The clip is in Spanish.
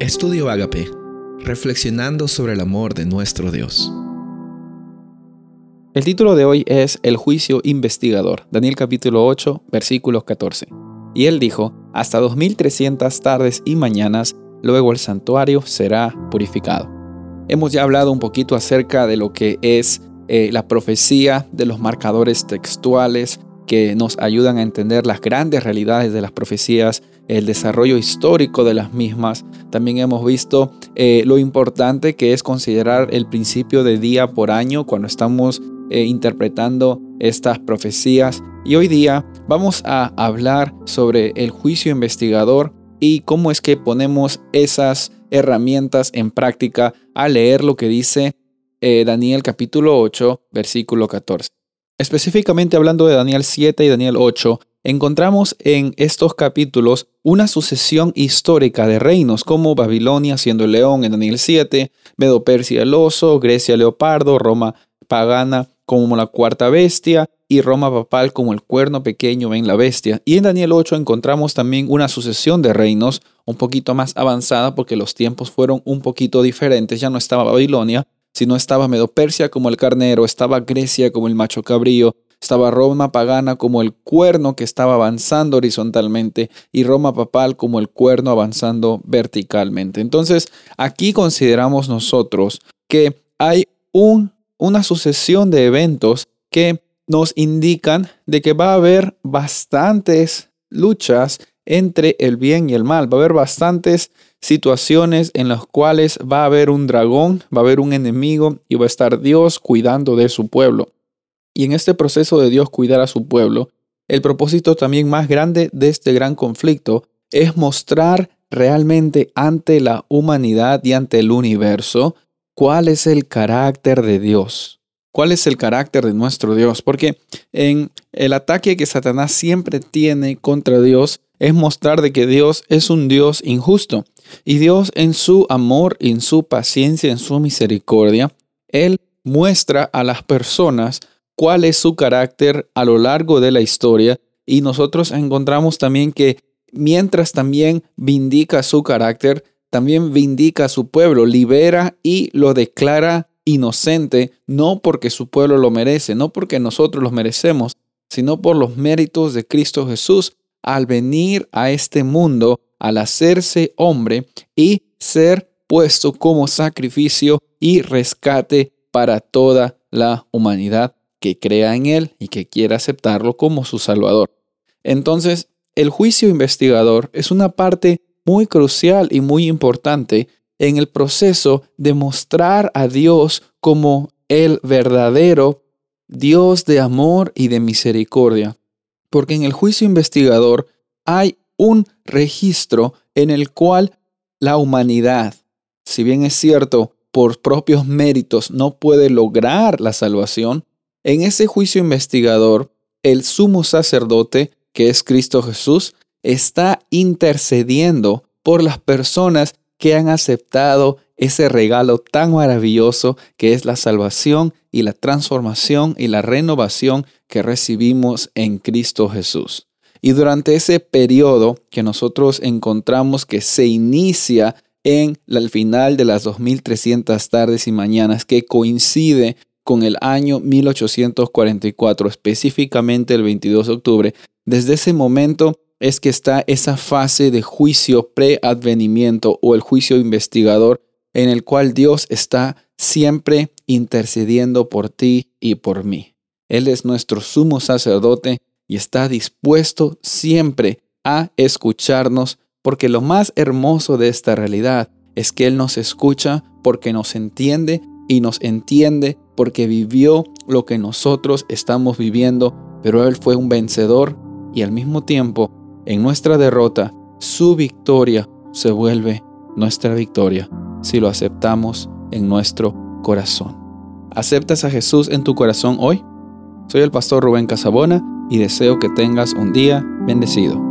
Estudio Agape, reflexionando sobre el amor de nuestro Dios. El título de hoy es El juicio investigador, Daniel capítulo 8, versículos 14. Y él dijo, hasta 2300 tardes y mañanas, luego el santuario será purificado. Hemos ya hablado un poquito acerca de lo que es eh, la profecía, de los marcadores textuales, que nos ayudan a entender las grandes realidades de las profecías, el desarrollo histórico de las mismas. También hemos visto eh, lo importante que es considerar el principio de día por año cuando estamos eh, interpretando estas profecías. Y hoy día vamos a hablar sobre el juicio investigador y cómo es que ponemos esas herramientas en práctica al leer lo que dice eh, Daniel capítulo 8, versículo 14. Específicamente hablando de Daniel 7 y Daniel 8, encontramos en estos capítulos una sucesión histórica de reinos como Babilonia siendo el león en Daniel 7, Medo Persia el oso, Grecia el leopardo, Roma pagana como la cuarta bestia y Roma papal como el cuerno pequeño en la bestia. Y en Daniel 8 encontramos también una sucesión de reinos un poquito más avanzada porque los tiempos fueron un poquito diferentes, ya no estaba Babilonia, si no estaba Medo Persia como el carnero, estaba Grecia como el macho cabrío, estaba Roma pagana como el cuerno que estaba avanzando horizontalmente y Roma papal como el cuerno avanzando verticalmente. Entonces, aquí consideramos nosotros que hay un, una sucesión de eventos que nos indican de que va a haber bastantes luchas entre el bien y el mal. Va a haber bastantes situaciones en las cuales va a haber un dragón, va a haber un enemigo y va a estar Dios cuidando de su pueblo. Y en este proceso de Dios cuidar a su pueblo, el propósito también más grande de este gran conflicto es mostrar realmente ante la humanidad y ante el universo cuál es el carácter de Dios. ¿Cuál es el carácter de nuestro Dios? Porque en el ataque que Satanás siempre tiene contra Dios es mostrar de que Dios es un Dios injusto. Y Dios en su amor, en su paciencia, en su misericordia, Él muestra a las personas cuál es su carácter a lo largo de la historia. Y nosotros encontramos también que mientras también vindica su carácter, también vindica a su pueblo, libera y lo declara inocente, no porque su pueblo lo merece, no porque nosotros lo merecemos, sino por los méritos de Cristo Jesús al venir a este mundo, al hacerse hombre y ser puesto como sacrificio y rescate para toda la humanidad que crea en Él y que quiera aceptarlo como su Salvador. Entonces, el juicio investigador es una parte muy crucial y muy importante en el proceso de mostrar a Dios como el verdadero Dios de amor y de misericordia. Porque en el juicio investigador hay un registro en el cual la humanidad, si bien es cierto, por propios méritos no puede lograr la salvación, en ese juicio investigador, el sumo sacerdote, que es Cristo Jesús, está intercediendo por las personas que han aceptado ese regalo tan maravilloso que es la salvación y la transformación y la renovación que recibimos en Cristo Jesús. Y durante ese periodo que nosotros encontramos que se inicia en el final de las 2300 tardes y mañanas, que coincide con el año 1844, específicamente el 22 de octubre, desde ese momento es que está esa fase de juicio preadvenimiento o el juicio investigador en el cual Dios está siempre intercediendo por ti y por mí. Él es nuestro sumo sacerdote y está dispuesto siempre a escucharnos porque lo más hermoso de esta realidad es que Él nos escucha porque nos entiende y nos entiende porque vivió lo que nosotros estamos viviendo, pero Él fue un vencedor y al mismo tiempo, en nuestra derrota, su victoria se vuelve nuestra victoria si lo aceptamos en nuestro corazón. ¿Aceptas a Jesús en tu corazón hoy? Soy el pastor Rubén Casabona y deseo que tengas un día bendecido.